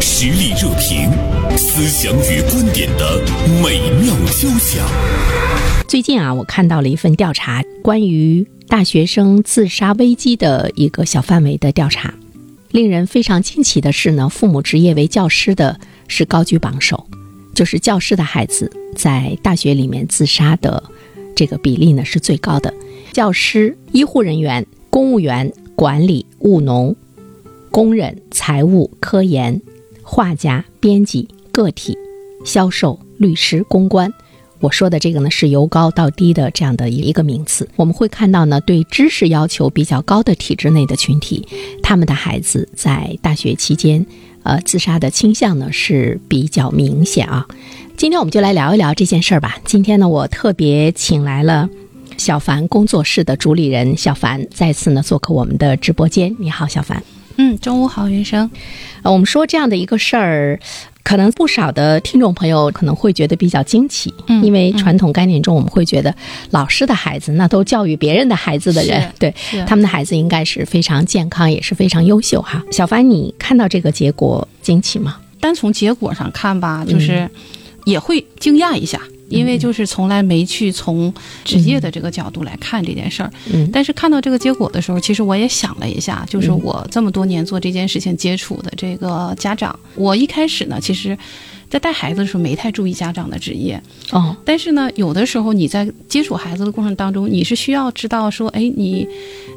实力热评，思想与观点的美妙交响。最近啊，我看到了一份调查，关于大学生自杀危机的一个小范围的调查。令人非常惊奇的是呢，父母职业为教师的是高居榜首，就是教师的孩子在大学里面自杀的这个比例呢是最高的。教师、医护人员、公务员、管理、务农、工人、财务、科研、画家、编辑、个体、销售、律师、公关。我说的这个呢，是由高到低的这样的一个名次。我们会看到呢，对知识要求比较高的体制内的群体，他们的孩子在大学期间，呃，自杀的倾向呢是比较明显啊。今天我们就来聊一聊这件事儿吧。今天呢，我特别请来了小凡工作室的主理人小凡，再次呢做客我们的直播间。你好，小凡。嗯，中午好，云生。呃，我们说这样的一个事儿。可能不少的听众朋友可能会觉得比较惊奇，嗯，因为传统概念中我们会觉得老师的孩子那都教育别人的孩子的人，对，他们的孩子应该是非常健康，也是非常优秀哈。小凡，你看到这个结果惊奇吗？单从结果上看吧，就是也会惊讶一下。因为就是从来没去从职业的这个角度来看这件事儿，嗯，但是看到这个结果的时候，其实我也想了一下，就是我这么多年做这件事情接触的这个家长，我一开始呢，其实。在带孩子的时候没太注意家长的职业哦，但是呢，有的时候你在接触孩子的过程当中，你是需要知道说，哎，你，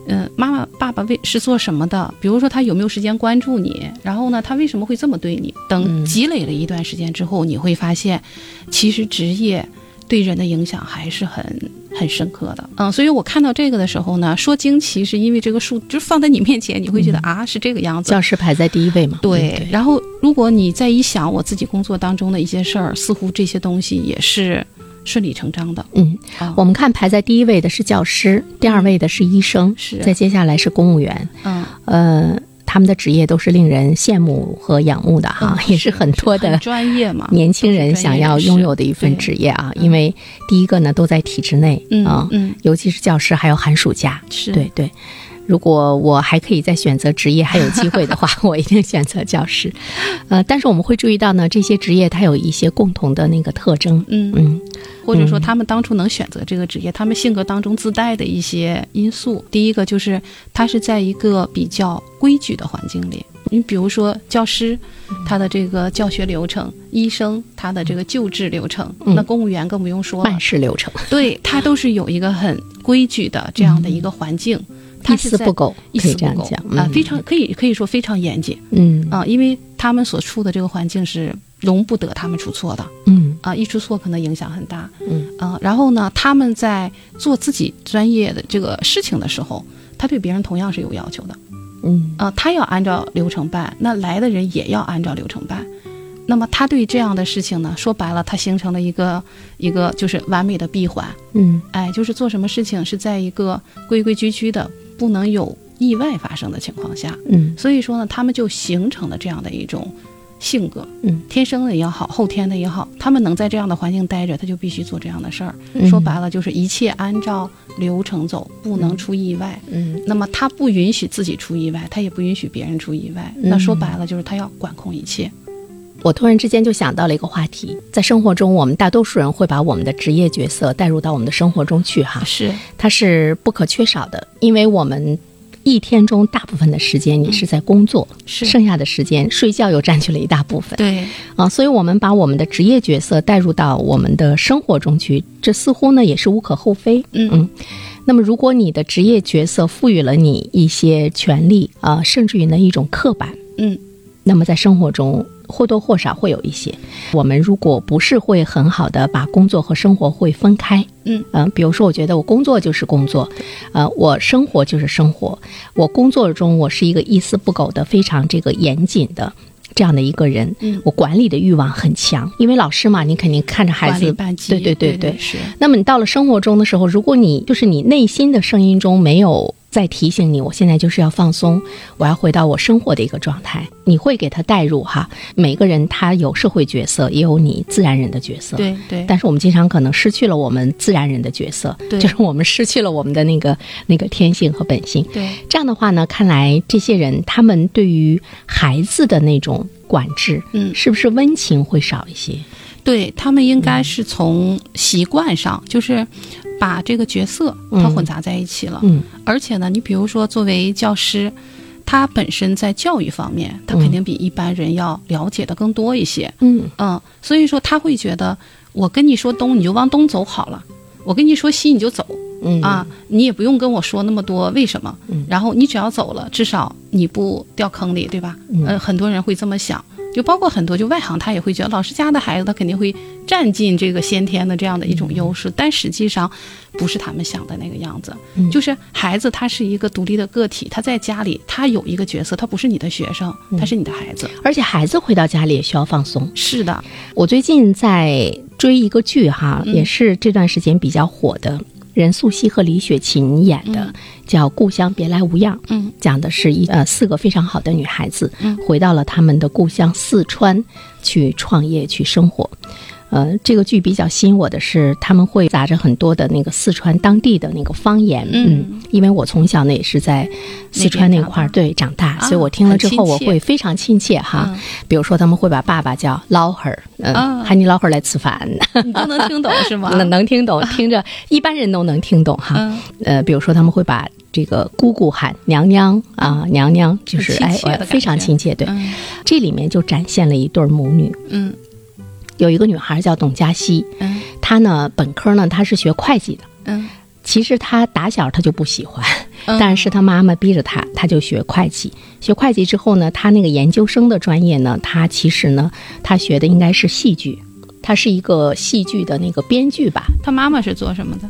嗯，妈妈、爸爸为是做什么的？比如说他有没有时间关注你？然后呢，他为什么会这么对你？等积累了一段时间之后，你会发现，其实职业。对人的影响还是很很深刻的，嗯，所以我看到这个的时候呢，说惊奇是因为这个数就放在你面前，你会觉得啊是这个样子。教师排在第一位嘛？对。然后如果你再一想我自己工作当中的一些事儿，似乎这些东西也是顺理成章的。嗯，我们看排在第一位的是教师，第二位的是医生，是再接下来是公务员。嗯，呃。他们的职业都是令人羡慕和仰慕的哈，也是很多的专业嘛，年轻人想要拥有的一份职业啊。因为第一个呢，都在体制内啊，尤其是教师，还有寒暑假，是对对。如果我还可以再选择职业，还有机会的话，我一定选择教师。呃，但是我们会注意到呢，这些职业它有一些共同的那个特征，嗯。嗯，或者说他们当初能选择这个职业，他们性格当中自带的一些因素。第一个就是他是在一个比较规矩的环境里，你比如说教师，他的这个教学流程；医生，他的这个救治流程；那公务员更不用说，办事流程，对他都是有一个很规矩的这样的一个环境。一丝不苟，一丝不苟啊，非常可以可以说非常严谨，嗯啊，因为他们所处的这个环境是容不得他们出错的，嗯啊，一出错可能影响很大，嗯。啊，然后呢，他们在做自己专业的这个事情的时候，他对别人同样是有要求的，嗯。啊，他要按照流程办，那来的人也要按照流程办，那么他对这样的事情呢，说白了，他形成了一个一个就是完美的闭环，嗯，哎，就是做什么事情是在一个规规矩矩的。不能有意外发生的情况下，嗯，所以说呢，他们就形成了这样的一种性格，嗯，天生的也好，后天的也好，他们能在这样的环境待着，他就必须做这样的事儿。说白了，就是一切按照流程走，不能出意外。嗯，那么他不允许自己出意外，他也不允许别人出意外。那说白了，就是他要管控一切。我突然之间就想到了一个话题，在生活中，我们大多数人会把我们的职业角色带入到我们的生活中去，哈，是，它是不可缺少的，因为我们一天中大部分的时间你是在工作，是，剩下的时间睡觉又占据了一大部分，对，啊，所以我们把我们的职业角色带入到我们的生活中去，这似乎呢也是无可厚非，嗯。嗯。那么，如果你的职业角色赋予了你一些权利啊，甚至于呢一种刻板，嗯，那么在生活中。或多或少会有一些。我们如果不是会很好的把工作和生活会分开，嗯嗯，比如说，我觉得我工作就是工作，呃，我生活就是生活。我工作中我是一个一丝不苟的、非常这个严谨的这样的一个人。嗯，我管理的欲望很强，因为老师嘛，你肯定看着孩子，对对对对。是。那么你到了生活中的时候，如果你就是你内心的声音中没有在提醒你，我现在就是要放松，我要回到我生活的一个状态。你会给他带入哈，每个人他有社会角色，也有你自然人的角色。对对。但是我们经常可能失去了我们自然人的角色，就是我们失去了我们的那个那个天性和本性。对。这样的话呢，看来这些人他们对于孩子的那种管制，嗯，是不是温情会少一些？对他们应该是从习惯上，就是把这个角色它混杂在一起了。嗯，而且呢，你比如说作为教师，他本身在教育方面，他肯定比一般人要了解的更多一些。嗯嗯，所以说他会觉得，我跟你说东，你就往东走好了；我跟你说西，你就走。嗯啊，你也不用跟我说那么多为什么。嗯，然后你只要走了，至少你不掉坑里，对吧？嗯，很多人会这么想。就包括很多就外行，他也会觉得老师家的孩子，他肯定会占尽这个先天的这样的一种优势，但实际上不是他们想的那个样子。就是孩子他是一个独立的个体，他在家里他有一个角色，他不是你的学生，他是你的孩子。而且孩子回到家里也需要放松。是的，我最近在追一个剧哈，也是这段时间比较火的。任素汐和李雪琴演的叫《故乡别来无恙》，嗯，讲的是一呃四个非常好的女孩子，嗯，回到了他们的故乡四川去创业去生活。呃，这个剧比较吸引我的是，他们会杂着很多的那个四川当地的那个方言，嗯，因为我从小呢也是在四川那块儿对长大，所以我听了之后我会非常亲切哈。比如说他们会把爸爸叫老汉儿，嗯，喊你老汉儿来吃饭，你都能听懂是吗？能能听懂，听着一般人都能听懂哈。呃，比如说他们会把这个姑姑喊娘娘啊，娘娘就是哎，非常亲切。对，这里面就展现了一对母女，嗯。有一个女孩叫董佳熙，嗯，她呢本科呢她是学会计的，嗯，其实她打小她就不喜欢，但是她妈妈逼着她，她就学会计。学会计之后呢，她那个研究生的专业呢，她其实呢，她学的应该是戏剧，她是一个戏剧的那个编剧吧。她妈妈是做什么的？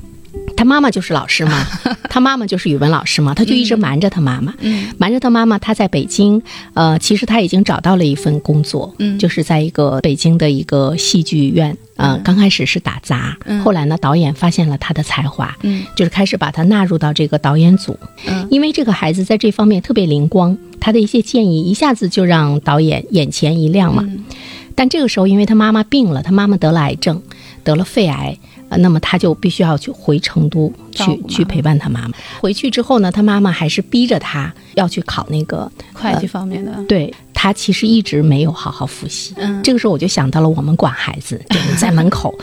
他妈妈就是老师嘛，他妈妈就是语文老师嘛，他就一直瞒着他妈妈，瞒着他妈妈。他在北京，呃，其实他已经找到了一份工作，就是在一个北京的一个戏剧院，呃，刚开始是打杂，后来呢，导演发现了他的才华，就是开始把他纳入到这个导演组，因为这个孩子在这方面特别灵光，他的一些建议一下子就让导演眼前一亮嘛。但这个时候，因为他妈妈病了，他妈妈得了癌症，得了肺癌。啊，那么他就必须要去回成都去去陪伴他妈妈。回去之后呢，他妈妈还是逼着他要去考那个会计方面的。对他其实一直没有好好复习。嗯，这个时候我就想到了我们管孩子，就是在门口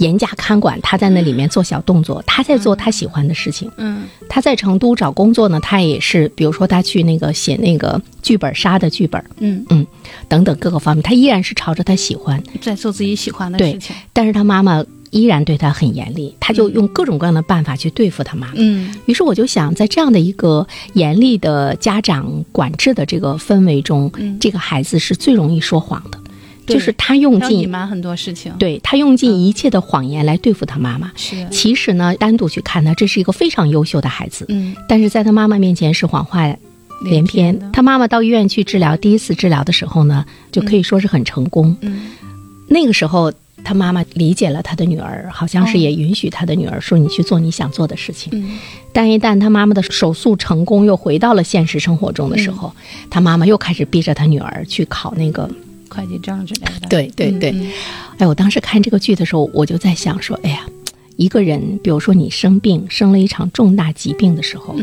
严加看管，他在那里面做小动作，他在做他喜欢的事情。嗯，他在成都找工作呢，他也是，比如说他去那个写那个剧本杀的剧本。嗯嗯，等等各个方面，他依然是朝着他喜欢在做自己喜欢的事情。但是他妈妈。依然对他很严厉，他就用各种各样的办法去对付他妈妈。嗯，于是我就想，在这样的一个严厉的家长管制的这个氛围中，这个孩子是最容易说谎的，就是他用尽隐瞒很多事情，对他用尽一切的谎言来对付他妈妈。是，其实呢，单独去看他，这是一个非常优秀的孩子。嗯，但是在他妈妈面前是谎话连篇。他妈妈到医院去治疗，第一次治疗的时候呢，就可以说是很成功。嗯，那个时候。他妈妈理解了他的女儿，好像是也允许他的女儿说：“你去做你想做的事情。”但一旦他妈妈的手术成功，又回到了现实生活中的时候，他妈妈又开始逼着他女儿去考那个会计证之类的。对对对，哎，我当时看这个剧的时候，我就在想说：“哎呀，一个人，比如说你生病，生了一场重大疾病的时候，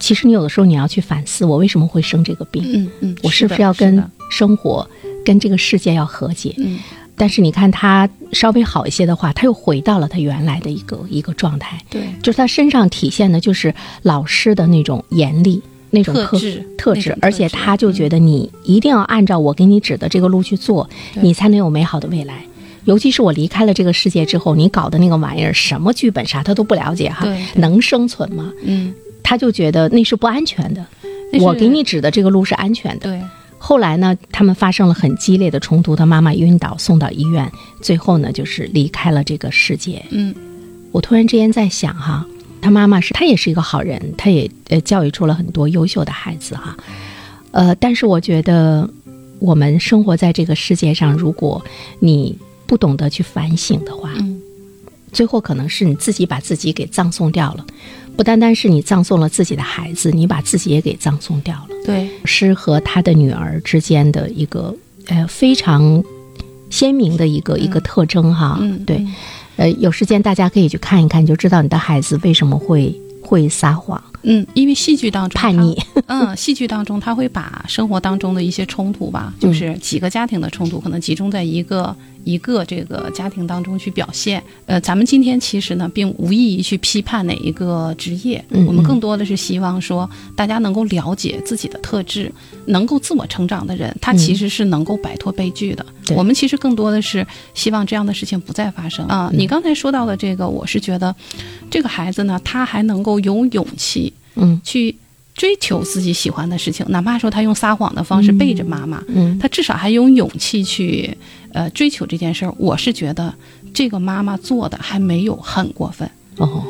其实你有的时候你要去反思，我为什么会生这个病？嗯嗯，我是不是要跟生活、跟这个世界要和解？嗯。”但是你看他稍微好一些的话，他又回到了他原来的一个一个状态。对，就是他身上体现的就是老师的那种严厉那种特质特质，而且他就觉得你一定要按照我给你指的这个路去做，你才能有美好的未来。尤其是我离开了这个世界之后，你搞的那个玩意儿，什么剧本啥他都不了解哈，能生存吗？嗯，他就觉得那是不安全的。我给你指的这个路是安全的。对。后来呢，他们发生了很激烈的冲突，他妈妈晕倒，送到医院，最后呢，就是离开了这个世界。嗯，我突然之间在想哈，他妈妈是，他也是一个好人，他也呃教育出了很多优秀的孩子哈。呃，但是我觉得，我们生活在这个世界上，如果你不懂得去反省的话，嗯，最后可能是你自己把自己给葬送掉了。不单单是你葬送了自己的孩子，你把自己也给葬送掉了。对，诗和他的女儿之间的一个呃非常鲜明的一个一个特征哈。嗯，对，呃，有时间大家可以去看一看，你就知道你的孩子为什么会会撒谎。嗯，因为戏剧当中叛逆，嗯，戏剧当中他会把生活当中的一些冲突吧，就是几个家庭的冲突，可能集中在一个。一个这个家庭当中去表现，呃，咱们今天其实呢，并无意义去批判哪一个职业，我们更多的是希望说，大家能够了解自己的特质，能够自我成长的人，他其实是能够摆脱悲剧的。我们其实更多的是希望这样的事情不再发生啊。你刚才说到的这个，我是觉得，这个孩子呢，他还能够有勇气，嗯，去。追求自己喜欢的事情，哪怕说他用撒谎的方式背着妈妈，嗯，他至少还有勇气去，呃，追求这件事儿。我是觉得这个妈妈做的还没有很过分哦，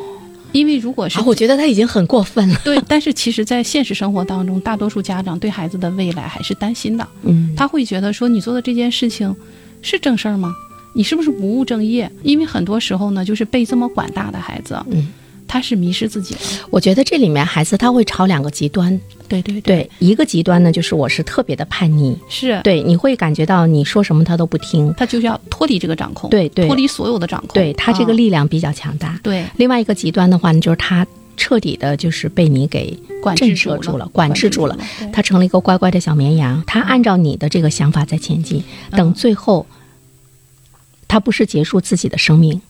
因为如果是，我觉得他已经很过分了。对，但是其实，在现实生活当中，大多数家长对孩子的未来还是担心的，嗯，他会觉得说你做的这件事情是正事儿吗？你是不是不务正业？因为很多时候呢，就是被这么管大的孩子，嗯。他是迷失自己了。我觉得这里面孩子他会朝两个极端，对对对，一个极端呢就是我是特别的叛逆，是。对，你会感觉到你说什么他都不听，他就是要脱离这个掌控，对对，脱离所有的掌控，对他这个力量比较强大。对，另外一个极端的话呢，就是他彻底的就是被你给震慑住了，管制住了，他成了一个乖乖的小绵羊，他按照你的这个想法在前进，等最后他不是结束自己的生命。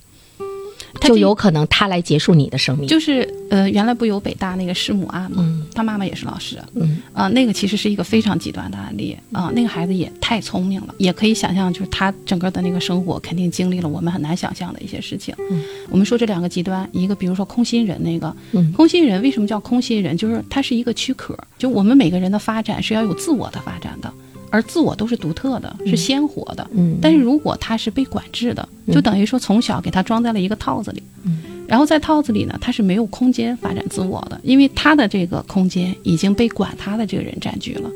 就有可能他来结束你的生命。就是呃，原来不有北大那个师母案吗？他妈妈也是老师。嗯啊，那个其实是一个非常极端的案例啊。那个孩子也太聪明了，也可以想象，就是他整个的那个生活肯定经历了我们很难想象的一些事情。嗯，我们说这两个极端，一个比如说空心人那个，嗯，空心人为什么叫空心人？就是他是一个躯壳，就我们每个人的发展是要有自我的发展的。而自我都是独特的，是鲜活的。嗯，但是如果他是被管制的，就等于说从小给他装在了一个套子里。嗯，然后在套子里呢，他是没有空间发展自我的，因为他的这个空间已经被管他的这个人占据了。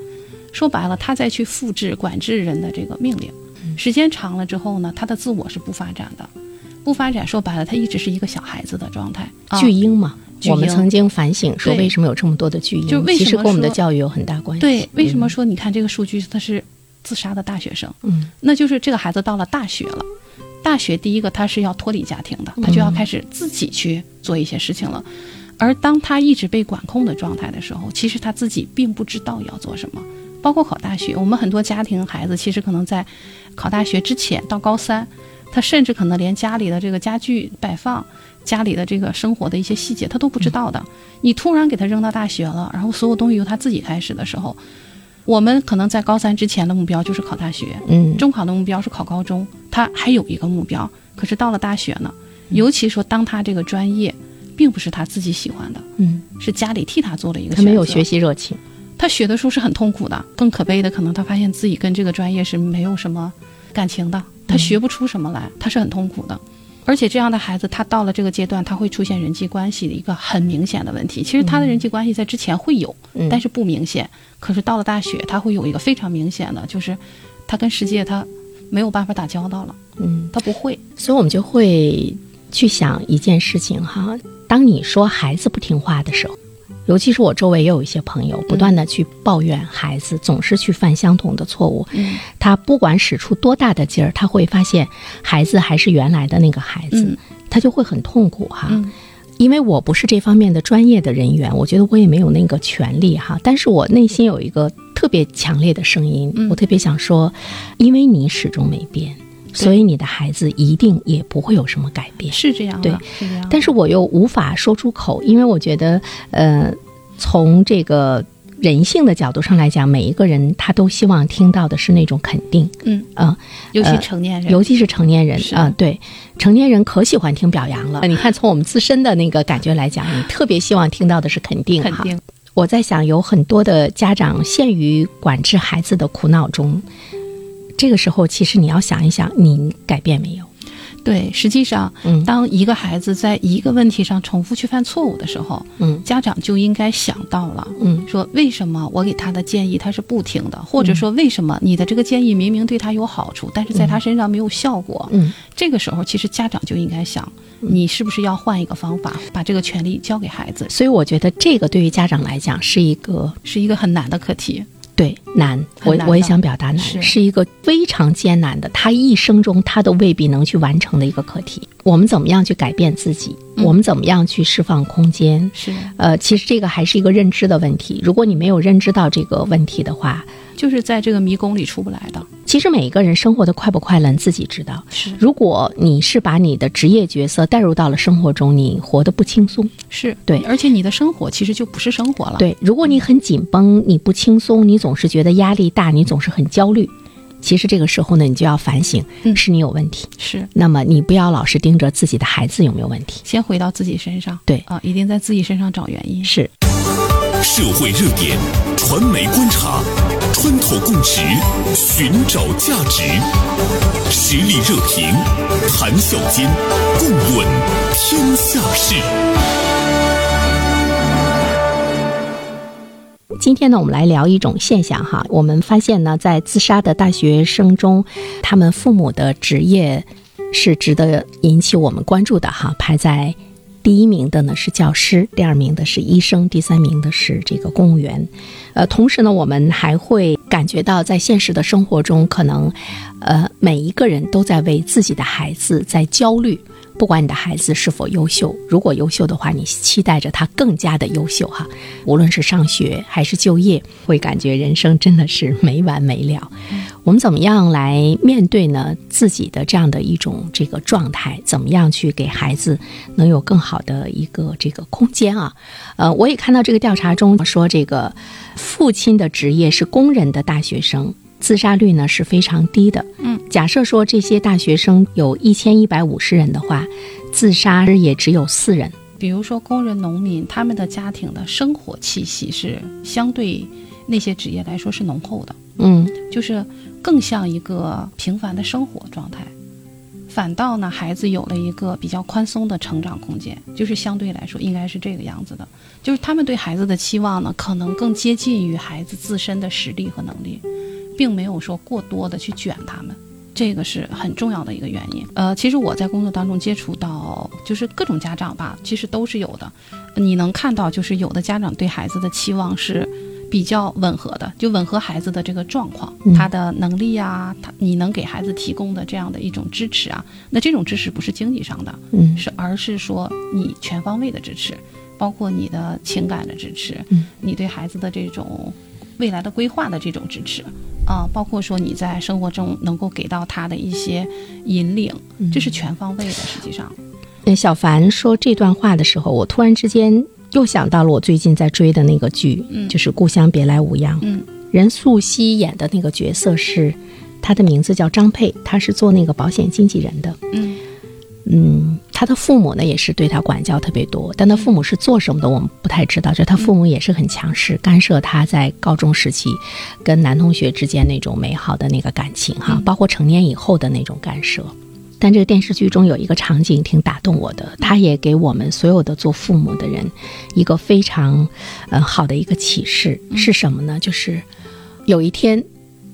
说白了，他再去复制管制人的这个命令，时间长了之后呢，他的自我是不发展的，不发展。说白了，他一直是一个小孩子的状态，巨婴嘛。我们曾经反省说，为什么有这么多的巨婴？就其实跟我们的教育有很大关系。对，为什么说你看这个数据，他是自杀的大学生？嗯，那就是这个孩子到了大学了，大学第一个他是要脱离家庭的，他就要开始自己去做一些事情了。而当他一直被管控的状态的时候，其实他自己并不知道要做什么。包括考大学，我们很多家庭孩子其实可能在考大学之前到高三，他甚至可能连家里的这个家具摆放。家里的这个生活的一些细节，他都不知道的。你突然给他扔到大学了，然后所有东西由他自己开始的时候，我们可能在高三之前的目标就是考大学，嗯，中考的目标是考高中，他还有一个目标。可是到了大学呢，尤其说当他这个专业并不是他自己喜欢的，嗯，是家里替他做了一个，他没有学习热情，他学的时候是很痛苦的。更可悲的，可能他发现自己跟这个专业是没有什么感情的，他学不出什么来，他是很痛苦的。而且这样的孩子，他到了这个阶段，他会出现人际关系的一个很明显的问题。其实他的人际关系在之前会有，但是不明显。可是到了大学，他会有一个非常明显的，就是他跟世界他没有办法打交道了。嗯，他不会。所以我们就会去想一件事情哈：当你说孩子不听话的时候。尤其是我周围也有一些朋友，不断的去抱怨孩子总是去犯相同的错误。他不管使出多大的劲儿，他会发现孩子还是原来的那个孩子，他就会很痛苦哈。因为我不是这方面的专业的人员，我觉得我也没有那个权利哈。但是我内心有一个特别强烈的声音，我特别想说，因为你始终没变。所以你的孩子一定也不会有什么改变，是这样的，对，是这样。但是我又无法说出口，因为我觉得，呃，从这个人性的角度上来讲，每一个人他都希望听到的是那种肯定，嗯啊，尤其成年人，尤其是成年人啊，对，成年人可喜欢听表扬了。你看，从我们自身的那个感觉来讲，你特别希望听到的是肯定，肯定。我在想，有很多的家长陷于管制孩子的苦恼中。这个时候，其实你要想一想，你改变没有？对，实际上，当一个孩子在一个问题上重复去犯错误的时候，嗯，家长就应该想到了，嗯，说为什么我给他的建议他是不听的，或者说为什么你的这个建议明明对他有好处，但是在他身上没有效果，嗯，这个时候其实家长就应该想，你是不是要换一个方法，把这个权利交给孩子？所以我觉得这个对于家长来讲是一个是一个很难的课题。对，难，我我也想表达难，是一个非常艰难的，他一生中他都未必能去完成的一个课题。我们怎么样去改变自己？我们怎么样去释放空间？是，呃，其实这个还是一个认知的问题。如果你没有认知到这个问题的话，就是在这个迷宫里出不来的。其实每一个人生活的快不快乐，自己知道。是，如果你是把你的职业角色带入到了生活中，你活得不轻松。是对，而且你的生活其实就不是生活了。对，如果你很紧绷，你不轻松，你总是觉得压力大，你总是很焦虑。其实这个时候呢，你就要反省，是你有问题。是，那么你不要老是盯着自己的孩子有没有问题，先回到自己身上。对啊，一定在自己身上找原因。是。社会热点，传媒观察，穿透共识，寻找价值，实力热评，谈笑间，共论天下事。今天呢，我们来聊一种现象哈。我们发现呢，在自杀的大学生中，他们父母的职业是值得引起我们关注的哈，排在。第一名的呢是教师，第二名的是医生，第三名的是这个公务员。呃，同时呢，我们还会感觉到，在现实的生活中，可能，呃，每一个人都在为自己的孩子在焦虑。不管你的孩子是否优秀，如果优秀的话，你期待着他更加的优秀哈。无论是上学还是就业，会感觉人生真的是没完没了。我们怎么样来面对呢？自己的这样的一种这个状态，怎么样去给孩子能有更好的一个这个空间啊？呃，我也看到这个调查中说，这个父亲的职业是工人的大学生。自杀率呢是非常低的。嗯，假设说这些大学生有一千一百五十人的话，自杀也只有四人。比如说工人、农民，他们的家庭的生活气息是相对那些职业来说是浓厚的。嗯，就是更像一个平凡的生活状态。反倒呢，孩子有了一个比较宽松的成长空间，就是相对来说应该是这个样子的。就是他们对孩子的期望呢，可能更接近于孩子自身的实力和能力。并没有说过多的去卷他们，这个是很重要的一个原因。呃，其实我在工作当中接触到，就是各种家长吧，其实都是有的。你能看到，就是有的家长对孩子的期望是比较吻合的，就吻合孩子的这个状况，他的能力啊，他你能给孩子提供的这样的一种支持啊，那这种支持不是经济上的，嗯，是而是说你全方位的支持，包括你的情感的支持，嗯，你对孩子的这种未来的规划的这种支持。啊，包括说你在生活中能够给到他的一些引领，这是全方位的。实际上，那小凡说这段话的时候，我突然之间又想到了我最近在追的那个剧，就是《故乡别来无恙》。嗯，任素汐演的那个角色是，她的名字叫张佩，她是做那个保险经纪人的。嗯。嗯，他的父母呢也是对他管教特别多，但他父母是做什么的，我们不太知道。就他父母也是很强势，干涉他在高中时期跟男同学之间那种美好的那个感情哈，包括成年以后的那种干涉。但这个电视剧中有一个场景挺打动我的，他也给我们所有的做父母的人一个非常呃好的一个启示是什么呢？就是有一天，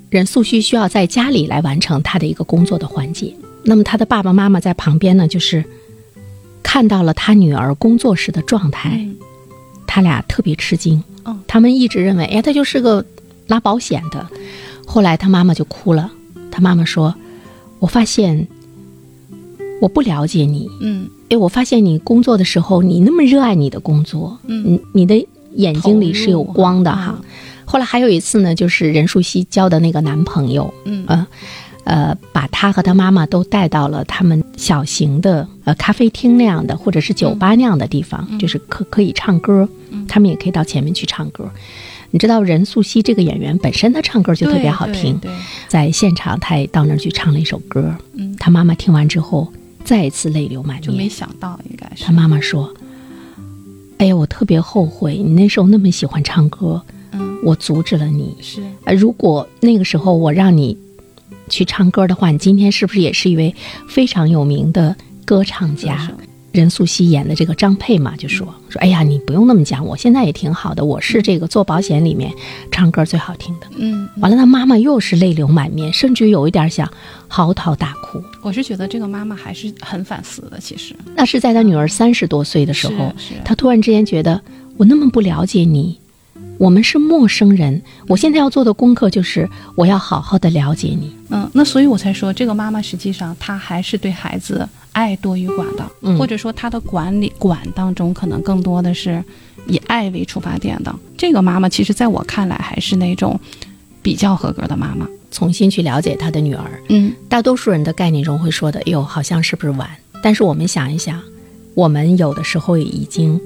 任素汐需要在家里来完成她的一个工作的环节。那么她的爸爸妈妈在旁边呢，就是看到了她女儿工作时的状态，他俩特别吃惊。他们一直认为，哎，她就是个拉保险的。后来他妈妈就哭了，他妈妈说：“我发现我不了解你。嗯，哎，我发现你工作的时候，你那么热爱你的工作，嗯，你的眼睛里是有光的哈。后来还有一次呢，就是任素汐交的那个男朋友，嗯。”呃，把他和他妈妈都带到了他们小型的呃咖啡厅那样的，或者是酒吧那样的地方，就是可可以唱歌，他们也可以到前面去唱歌。你知道任素汐这个演员本身她唱歌就特别好听，在现场她也到那儿去唱了一首歌。嗯，他妈妈听完之后再一次泪流满面。就没想到应该是他妈妈说：“哎呀，我特别后悔你那时候那么喜欢唱歌，嗯，我阻止了你。是，呃，如果那个时候我让你。”去唱歌的话，你今天是不是也是一位非常有名的歌唱家？任素汐演的这个张佩嘛，就说说，哎呀，你不用那么讲，我现在也挺好的，我是这个做保险里面唱歌最好听的。嗯，完了，他妈妈又是泪流满面，甚至有一点想嚎啕大哭。我是觉得这个妈妈还是很反思的，其实那是在她女儿三十多岁的时候，她突然之间觉得我那么不了解你。我们是陌生人，我现在要做的功课就是我要好好的了解你。嗯，那所以我才说，这个妈妈实际上她还是对孩子爱多于管的，或者说她的管理管当中可能更多的是以爱为出发点的。这个妈妈其实在我看来还是那种比较合格的妈妈。重新去了解她的女儿，嗯，大多数人的概念中会说的，哟，好像是不是晚？但是我们想一想，我们有的时候已经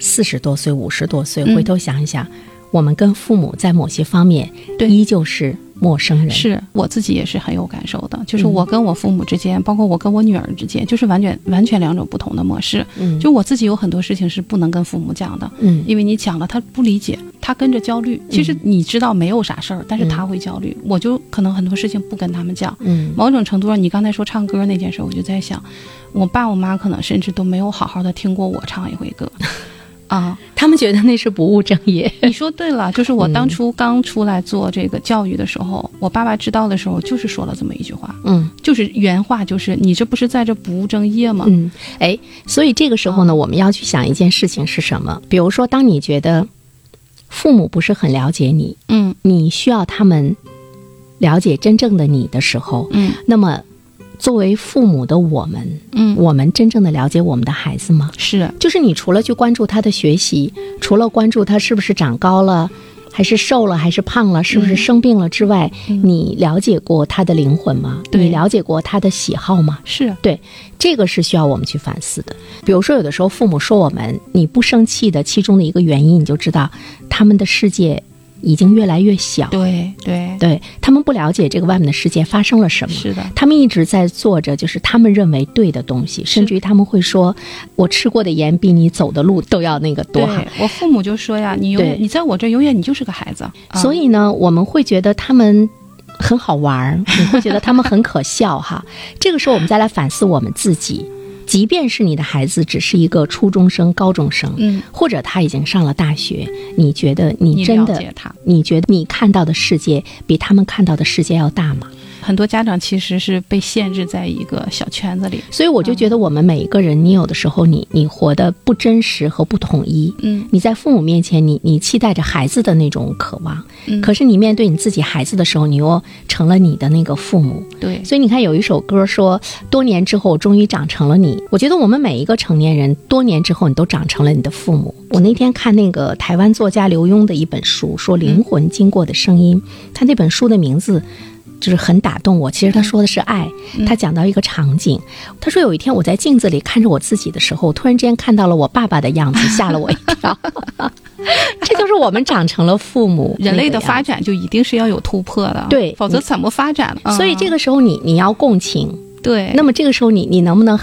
四十多岁、五十多岁，回头想一想。我们跟父母在某些方面，对，依旧是陌生人。是我自己也是很有感受的，就是我跟我父母之间，包括我跟我女儿之间，就是完全完全两种不同的模式。嗯，就我自己有很多事情是不能跟父母讲的。嗯，因为你讲了，他不理解，他跟着焦虑。其实你知道没有啥事儿，但是他会焦虑。我就可能很多事情不跟他们讲。嗯，某种程度上，你刚才说唱歌那件事，我就在想，我爸我妈可能甚至都没有好好的听过我唱一回歌。啊，他们觉得那是不务正业。你说对了，就是我当初刚出来做这个教育的时候，我爸爸知道的时候，就是说了这么一句话，嗯，就是原话，就是你这不是在这不务正业吗？嗯，哎，所以这个时候呢，我们要去想一件事情是什么？比如说，当你觉得父母不是很了解你，嗯，你需要他们了解真正的你的时候，嗯，那么。作为父母的我们，嗯，我们真正的了解我们的孩子吗？是，就是你除了去关注他的学习，除了关注他是不是长高了，还是瘦了，还是胖了，是不是生病了之外，你了解过他的灵魂吗？你了解过他的喜好吗？是对，这个是需要我们去反思的。比如说，有的时候父母说我们你不生气的其中的一个原因，你就知道他们的世界。已经越来越小，对对对，他们不了解这个外面的世界发生了什么，是的，他们一直在做着就是他们认为对的东西，甚至于他们会说：“我吃过的盐比你走的路都要那个多。”我父母就说呀：“你永远你在我这永远你就是个孩子。”所以呢，我们会觉得他们很好玩儿，你会觉得他们很可笑哈。这个时候，我们再来反思我们自己。即便是你的孩子只是一个初中生、高中生，嗯，或者他已经上了大学，你觉得你真的，你觉得你看到的世界比他们看到的世界要大吗？很多家长其实是被限制在一个小圈子里，所以我就觉得我们每一个人，你有的时候你你活得不真实和不统一，嗯，你在父母面前，你你期待着孩子的那种渴望，嗯，可是你面对你自己孩子的时候，你又成了你的那个父母，对，所以你看有一首歌说，多年之后终于长成了你，我觉得我们每一个成年人，多年之后你都长成了你的父母。我那天看那个台湾作家刘墉的一本书，说灵魂经过的声音，他那本书的名字。就是很打动我。其实他说的是爱。他讲到一个场景，他说有一天我在镜子里看着我自己的时候，突然之间看到了我爸爸的样子，吓了我一跳。这就是我们长成了父母。人类的发展就一定是要有突破的，对，否则怎么发展所以这个时候你你要共情，对。那么这个时候你你能不能？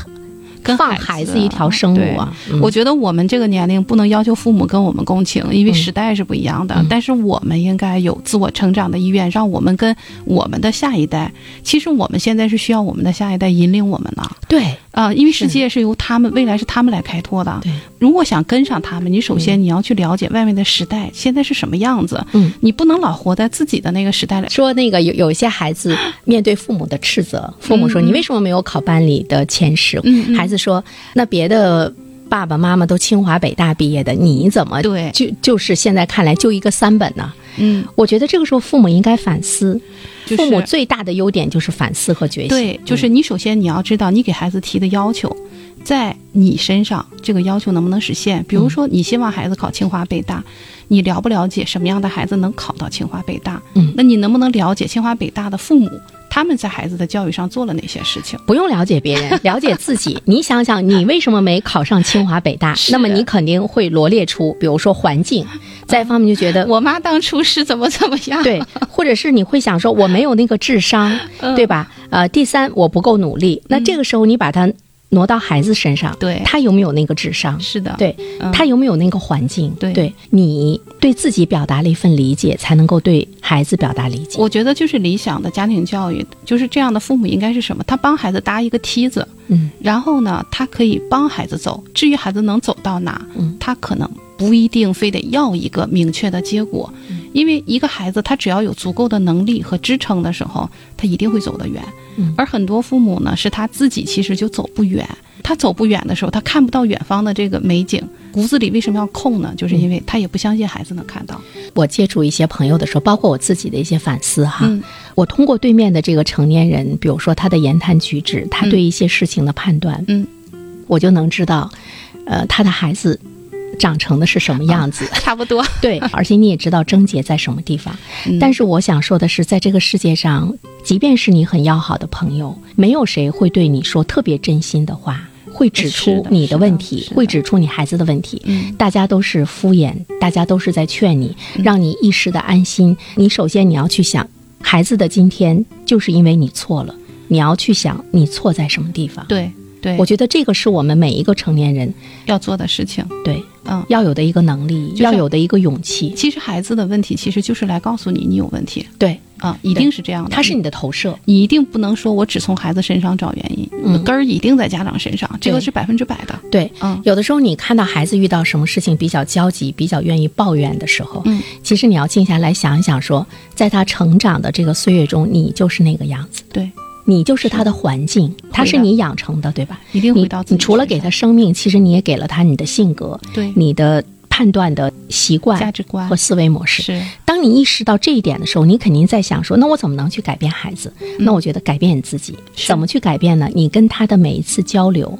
放孩子一条生路啊！我觉得我们这个年龄不能要求父母跟我们共情，因为时代是不一样的。但是我们应该有自我成长的意愿，让我们跟我们的下一代。其实我们现在是需要我们的下一代引领我们呢。对啊，因为世界是由他们，未来是他们来开拓的。对，如果想跟上他们，你首先你要去了解外面的时代现在是什么样子。嗯，你不能老活在自己的那个时代里。说那个有有一些孩子面对父母的斥责，父母说你为什么没有考班里的前十？嗯孩子说那别。别的爸爸妈妈都清华北大毕业的，你怎么对就就是现在看来就一个三本呢？嗯，我觉得这个时候父母应该反思。父母最大的优点就是反思和觉醒。对，就是你首先你要知道，你给孩子提的要求，在你身上这个要求能不能实现？比如说，你希望孩子考清华北大，你了不了解什么样的孩子能考到清华北大？嗯，那你能不能了解清华北大的父母？他们在孩子的教育上做了哪些事情？不用了解别人，了解自己。你想想，你为什么没考上清华北大？那么你肯定会罗列出，比如说环境。再一方面就觉得，我妈当初是怎么怎么样？对，或者是你会想说，我没有那个智商，对吧？呃，第三，我不够努力。那这个时候你把它挪到孩子身上，对他有没有那个智商？是的，对他有没有那个环境？对，对你对自己表达了一份理解，才能够对孩子表达理解。我觉得就是理想的家庭教育，就是这样的父母应该是什么？他帮孩子搭一个梯子，嗯，然后呢，他可以帮孩子走。至于孩子能走到哪，嗯，他可能不一定非得要一个明确的结果，因为一个孩子他只要有足够的能力和支撑的时候，他一定会走得远。而很多父母呢，是他自己其实就走不远。他走不远的时候，他看不到远方的这个美景，骨子里为什么要空呢？就是因为他也不相信孩子能看到。我接触一些朋友的时候，包括我自己的一些反思哈，我通过对面的这个成年人，比如说他的言谈举止，他对一些事情的判断，嗯，我就能知道，呃，他的孩子。长成的是什么样子？差不多，对，而且你也知道症结在什么地方。但是我想说的是，在这个世界上，即便是你很要好的朋友，没有谁会对你说特别真心的话，会指出你的问题，会指出你孩子的问题。大家都是敷衍，大家都是在劝你，让你一时的安心。你首先你要去想，孩子的今天就是因为你错了，你要去想你错在什么地方。对。对，我觉得这个是我们每一个成年人要做的事情。对，嗯，要有的一个能力，要有的一个勇气。其实孩子的问题，其实就是来告诉你你有问题。对，啊，一定是这样的。他是你的投射，你一定不能说我只从孩子身上找原因，嗯根儿一定在家长身上，这个是百分之百的。对，嗯，有的时候你看到孩子遇到什么事情比较焦急、比较愿意抱怨的时候，嗯，其实你要静下来想一想，说在他成长的这个岁月中，你就是那个样子。对。你就是他的环境，他是你养成的，对吧？一定回到你除了给他生命，其实你也给了他你的性格，对你的判断的习惯、价值观和思维模式。是，当你意识到这一点的时候，你肯定在想说：那我怎么能去改变孩子？那我觉得改变你自己，怎么去改变呢？你跟他的每一次交流，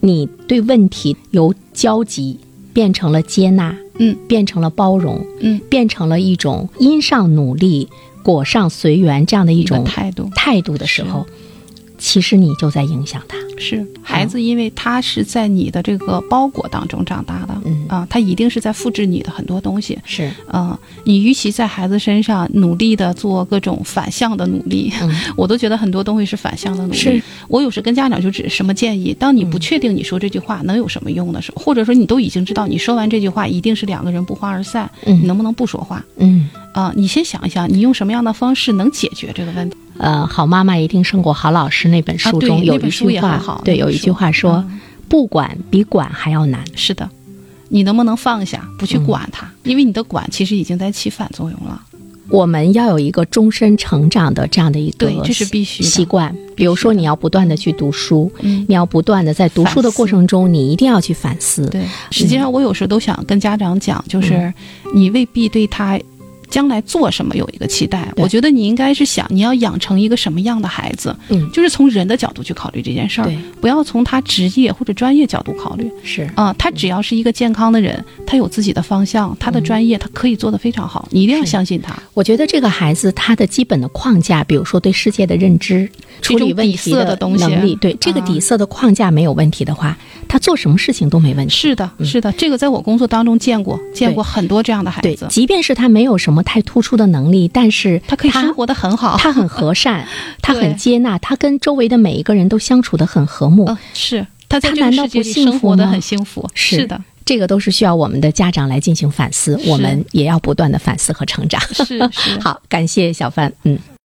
你对问题由焦急变成了接纳，嗯，变成了包容，嗯，变成了一种因上努力。果上随缘这样的一种态度。态度的时候，其实你就在影响他。是孩子，因为他是在你的这个包裹当中长大的，嗯啊，他一定是在复制你的很多东西。是啊，你与其在孩子身上努力的做各种反向的努力，我都觉得很多东西是反向的努力。是我有时跟家长就指什么建议，当你不确定你说这句话能有什么用的时候，或者说你都已经知道你说完这句话一定是两个人不欢而散，你能不能不说话？嗯。啊，你先想一想，你用什么样的方式能解决这个问题？呃，好妈妈一定胜过好老师那本书中有一句话，对，有一句话说，不管比管还要难。是的，你能不能放下，不去管它？因为你的管其实已经在起反作用了。我们要有一个终身成长的这样的一个对，这是必须习惯。比如说，你要不断的去读书，你要不断的在读书的过程中，你一定要去反思。对，实际上我有时候都想跟家长讲，就是你未必对他。将来做什么有一个期待，我觉得你应该是想你要养成一个什么样的孩子，嗯，就是从人的角度去考虑这件事儿，不要从他职业或者专业角度考虑。是啊，他只要是一个健康的人，他有自己的方向，他的专业他可以做得非常好，你一定要相信他。我觉得这个孩子他的基本的框架，比如说对世界的认知、处理问题的能力，对这个底色的框架没有问题的话，他做什么事情都没问题。是的，是的，这个在我工作当中见过，见过很多这样的孩子。即便是他没有什么。太突出的能力，但是他可以生活的很好，他很和善，他很接纳，他跟周围的每一个人都相处的很和睦。是他在难道不幸福的很幸福？是的，这个都是需要我们的家长来进行反思，我们也要不断的反思和成长。是是，好，感谢小范，嗯。